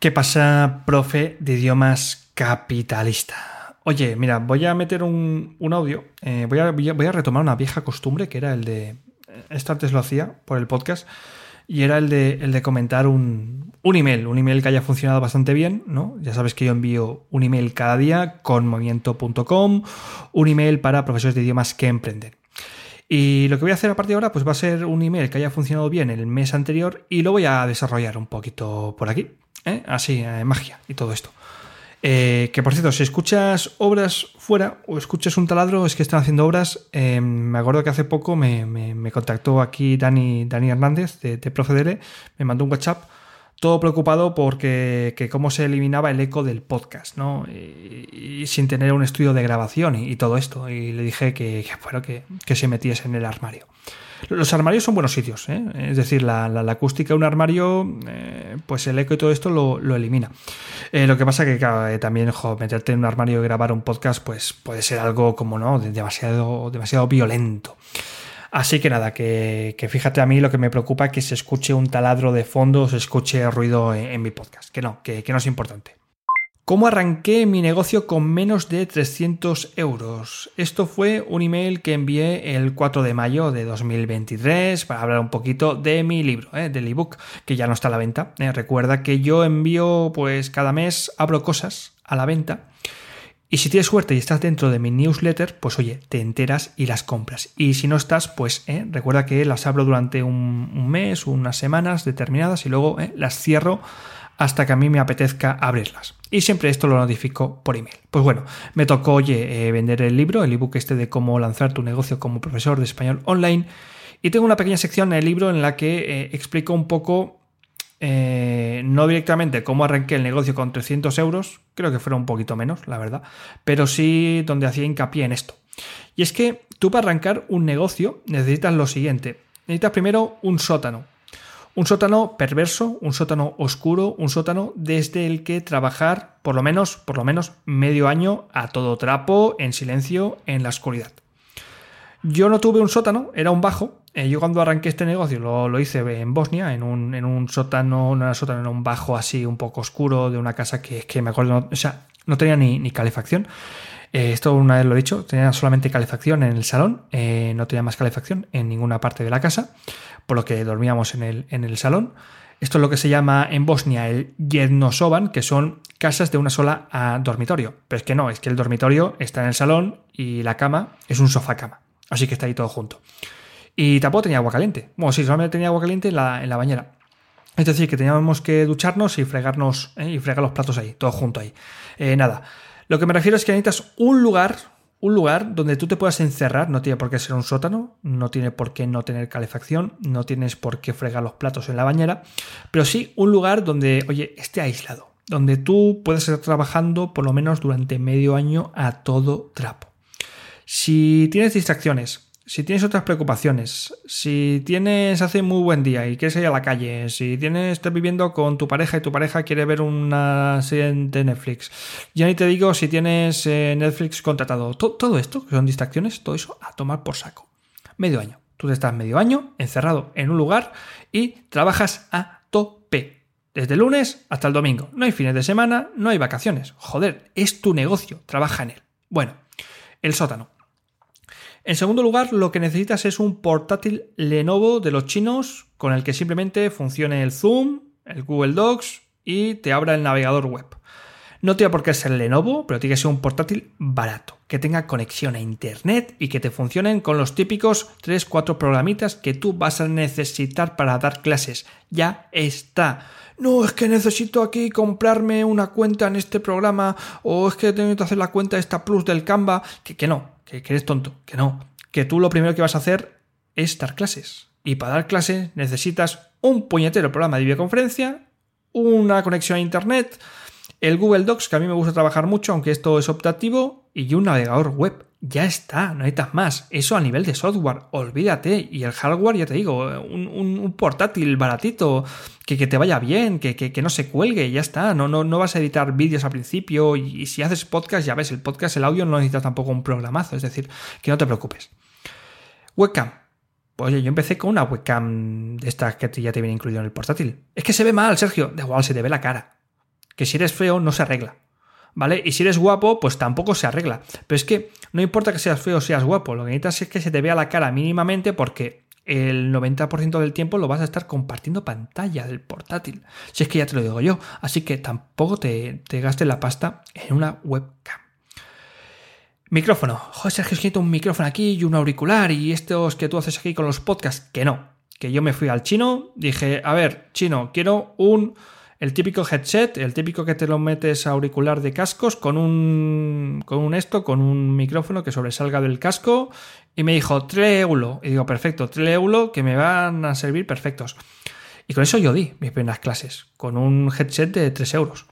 ¿Qué pasa, profe de idiomas capitalista? Oye, mira, voy a meter un, audio. Eh, voy, a, voy, a, retomar una vieja costumbre que era el de. Esto antes lo hacía por el podcast. Y era el de, el de comentar un, un email, un email que haya funcionado bastante bien, ¿no? Ya sabes que yo envío un email cada día con movimiento.com, un email para profesores de idiomas que emprenden. Y lo que voy a hacer a partir de ahora, pues va a ser un email que haya funcionado bien el mes anterior y lo voy a desarrollar un poquito por aquí. ¿Eh? Así, eh, magia y todo esto. Eh, que por cierto, si escuchas obras fuera o escuchas un taladro, es que están haciendo obras. me acuerdo que hace poco me, contactó aquí Dani, Dani Hernández de, de Procedere, me mandó un WhatsApp todo preocupado porque que cómo se eliminaba el eco del podcast, ¿no? Y, sin tener un estudio de grabación y, todo esto. Y le dije que, bueno, que, se metiese en el armario. Los armarios son buenos sitios, ¿eh? es decir, la, acústica de un armario, eh, pues el eco y todo esto lo, elimina. Eh, lo que pasa que también, meterte en un armario y grabar un podcast, pues puede ser algo como, ¿no? Demasiado, demasiado violento. Así que nada, que, fíjate a mí lo que me preocupa es que se escuche un taladro de fondo o se escuche ruido en, mi podcast. Que no, que, no es importante. ¿Cómo arranqué mi negocio con menos de 300 euros? Esto fue un email que envié el 4 de mayo de 2023 para hablar un poquito de mi libro, ¿eh? del ebook, que ya no está a la venta. ¿eh? Recuerda que yo envío, pues cada mes abro cosas a la venta y si tienes suerte y estás dentro de mi newsletter, pues oye, te enteras y las compras. Y si no estás, pues eh, recuerda que las abro durante un, mes, unas semanas determinadas y luego eh, las cierro hasta que a mí me apetezca abrirlas. Y siempre esto lo notifico por email. Pues bueno, me tocó, oye, eh, vender el libro, el ebook este de cómo lanzar tu negocio como profesor de español online. Y tengo una pequeña sección en el libro en la que explico un poco eh, no directamente cómo arranqué el negocio con 300 euros, creo que fuera un poquito menos, la verdad, pero sí donde hacía hincapié en esto. Y es que tú para arrancar un negocio necesitas lo siguiente. Necesitas primero un sótano. Un sótano perverso, un sótano oscuro, un sótano desde el que trabajar por lo menos, por lo menos medio año a todo trapo, en silencio, en la oscuridad. Yo no tuve un sótano, era un bajo. Eh, yo cuando arranqué este negocio lo, hice en Bosnia, en un, en un sótano, no era sótano, era un bajo así un poco oscuro de una casa que, que me acuerdo, o sea, no tenía ni, calefacción. Eh, esto una vez lo he dicho, tenía solamente calefacción en el salón, eh, no tenía más calefacción en ninguna parte de la casa, por lo que dormíamos en el, en el salón. Esto es lo que se llama en Bosnia el Jednosoban, que son casas de una sola ah, dormitorio. Pero es que no, es que el dormitorio está en el salón y la cama es un sofá cama. Así que está ahí todo junto. Y tampoco tenía agua caliente. Bueno, sí, solamente tenía agua caliente en la, en la bañera. Es decir, que teníamos que ducharnos y fregarnos ¿eh? y fregar los platos ahí, todo junto ahí. Eh, nada. Lo que me refiero es que necesitas un lugar, un lugar donde tú te puedas encerrar. No tiene por qué ser un sótano, no tiene por qué no tener calefacción, no tienes por qué fregar los platos en la bañera, pero sí un lugar donde, oye, esté aislado, donde tú puedas estar trabajando por lo menos durante medio año a todo trapo. Si tienes distracciones, si tienes otras preocupaciones, si tienes hace muy buen día y quieres ir a la calle, si tienes estás viviendo con tu pareja y tu pareja quiere ver una serie de Netflix, ya ni te digo si tienes eh, Netflix contratado, todo esto, que son distracciones, todo eso a tomar por saco. Medio año. Tú estás medio año encerrado en un lugar y trabajas a tope. Desde el lunes hasta el domingo. No hay fines de semana, no hay vacaciones. Joder, es tu negocio, trabaja en él. Bueno, el sótano. En segundo lugar, lo que necesitas es un portátil Lenovo de los chinos con el que simplemente funcione el Zoom, el Google Docs y te abra el navegador web. No tiene por qué ser Lenovo, pero tiene que ser un portátil barato, que tenga conexión a internet y que te funcionen con los típicos 3-4 programitas que tú vas a necesitar para dar clases. Ya está. No, es que necesito aquí comprarme una cuenta en este programa o es que tengo que hacer la cuenta esta Plus del Canva. Que, que no, que, eres tonto, que no, que tú lo primero que vas a hacer es dar clases. Y para dar clases necesitas un puñetero programa de videoconferencia, una conexión a Internet, el Google Docs, que a mí me gusta trabajar mucho, aunque esto es optativo, y un navegador web. Ya está, no necesitas más. Eso a nivel de software, olvídate. Y el hardware, ya te digo, un, portátil baratito, que, que, te vaya bien, que, que, no se cuelgue, ya está. No, no, no vas a editar vídeos al principio. Y, si haces podcast, ya ves, el podcast, el audio no necesita tampoco un programazo. Es decir, que no te preocupes. Webcam. Pues oye, yo empecé con una webcam de estas que ya te viene incluido en el portátil. Es que se ve mal, Sergio. Da igual, se te ve la cara que si eres feo no se arregla. ¿Vale? Y si eres guapo, pues tampoco se arregla. Pero es que no importa que seas feo o seas guapo, lo que necesitas es que se te vea la cara mínimamente porque el 90% del tiempo lo vas a estar compartiendo pantalla del portátil. Si es que ya te lo digo yo. Así que tampoco te, te gastes la pasta en una webcam. Micrófono. Joder, Sergio, es que un micrófono aquí y un auricular y estos que tú haces aquí con los podcasts. Que no. Que yo me fui al chino, dije, a ver, chino, quiero un el típico headset, el típico que te lo metes auricular de cascos con un, con un esto, con un micrófono que sobresalga del casco. Y me dijo, 3 euros. Y digo, perfecto, 3 euros que me van a servir perfectos. Y con eso yo di mis primeras clases, con un headset de 3 euros.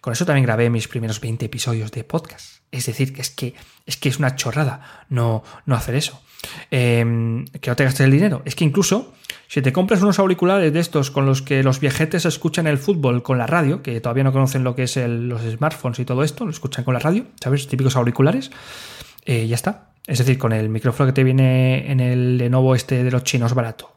Con eso también grabé mis primeros 20 episodios de podcast. Es decir, que es que es, que es una chorrada no, no hacer eso. Em, que no te gastes el dinero. Es que incluso si te compras unos auriculares de estos con los que los viajetes escuchan el fútbol con la radio, que todavía no conocen lo que es los smartphones y todo esto, lo escuchan con la radio, ¿sabes? Típicos auriculares, eh, ya está. Es decir, con el micrófono que te viene en el Lenovo este de los chinos barato.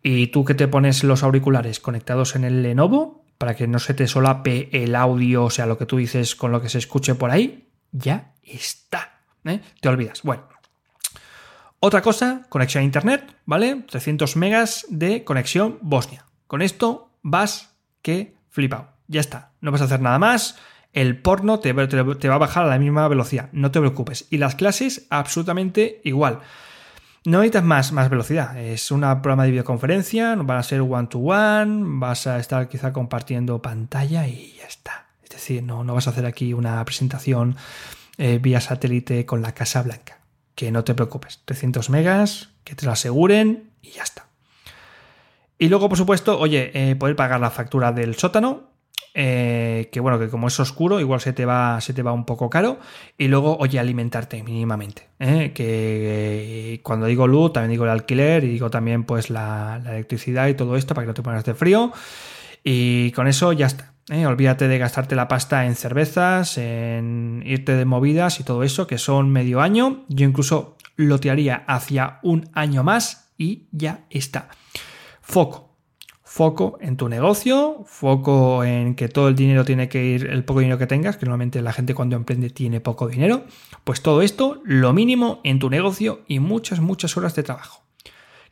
Y tú que te pones los auriculares conectados en el Lenovo, para que no se te solape el audio, o sea, lo que tú dices con lo que se escuche por ahí, ya está. ¿eh? Te olvidas. Bueno, otra cosa, conexión a internet, ¿vale? 300 megas de conexión Bosnia. Con esto vas que flipado. Ya está. No vas a hacer nada más. El porno te, va a bajar a la misma velocidad. No te preocupes. Y las clases, absolutamente igual. No necesitas más, velocidad. Es un programa de videoconferencia, van a ser one-to-one, vas a estar quizá compartiendo pantalla y ya está. Es decir, no, no vas a hacer aquí una presentación eh, vía satélite con la Casa Blanca que no te preocupes. 300 megas, que te lo aseguren y ya está. Y luego, por supuesto, oye, eh, poder pagar la factura del sótano, eh, que bueno, que como es oscuro, igual se te va, se te va un poco caro. Y luego, oye, alimentarte mínimamente. Eh, que cuando digo luz, también digo el alquiler y digo también pues la, la electricidad y todo esto para que no te pongas de frío. Y con eso ya está. ¿Eh? olvídate de gastarte la pasta en cervezas, en irte de movidas y todo eso, que son medio año. Yo incluso lo haría hacia un año más y ya está. Foco. Foco en tu negocio, foco en que todo el dinero tiene que ir, el poco dinero que tengas, que normalmente la gente cuando emprende tiene poco dinero. Pues todo esto, lo mínimo en tu negocio y muchas, muchas horas de trabajo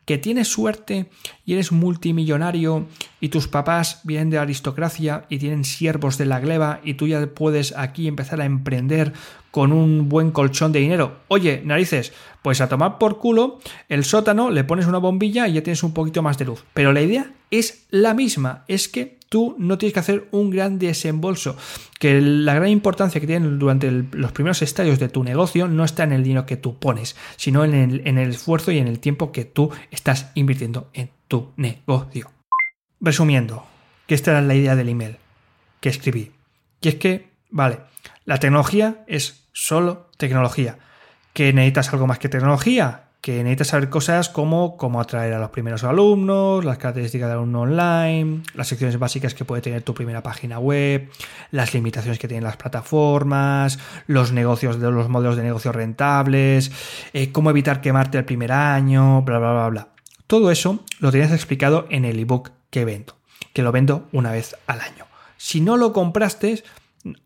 que tienes suerte y eres multimillonario y tus papás vienen de la aristocracia y tienen siervos de la gleba y tú ya puedes aquí empezar a emprender con un buen colchón de dinero. Oye, narices, pues a tomar por culo el sótano, le pones una bombilla y ya tienes un poquito más de luz. Pero la idea es la misma, es que tú no tienes que hacer un gran desembolso, que la gran importancia que tiene durante los primeros estadios de tu negocio no está en el dinero que tú pones, sino en el, en el esfuerzo y en el tiempo que tú estás invirtiendo en tu negocio. Resumiendo, que esta era la idea del email que escribí. Y es que, vale, la tecnología es solo tecnología. ¿Que necesitas algo más que tecnología? Que necesitas saber cosas como cómo atraer a los primeros alumnos, las características del alumno online, las secciones básicas que puede tener tu primera página web, las limitaciones que tienen las plataformas, los negocios de los modelos de negocio rentables, eh, cómo evitar quemarte el primer año, bla, bla, bla, bla. Todo eso lo tienes explicado en el ebook que vendo, que lo vendo una vez al año. Si no lo compraste,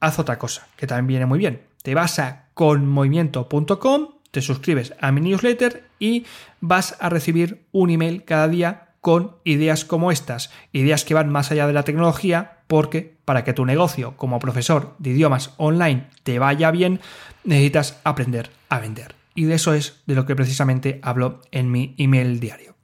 haz otra cosa, que también viene muy bien. Te vas a conmovimiento.com, te suscribes a mi newsletter y vas a recibir un email cada día con ideas como estas, ideas que van más allá de la tecnología, porque para que tu negocio como profesor de idiomas online te vaya bien, necesitas aprender a vender. Y de eso es de lo que precisamente hablo en mi email diario.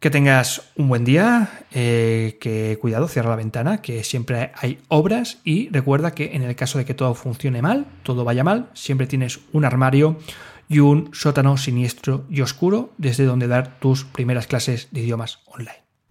Que tengas un buen día, eh, que cuidado, cierra la ventana, que siempre hay obras y recuerda que en el caso de que todo funcione mal, todo vaya mal, siempre tienes un armario y un sótano siniestro y oscuro desde donde dar tus primeras clases de idiomas online.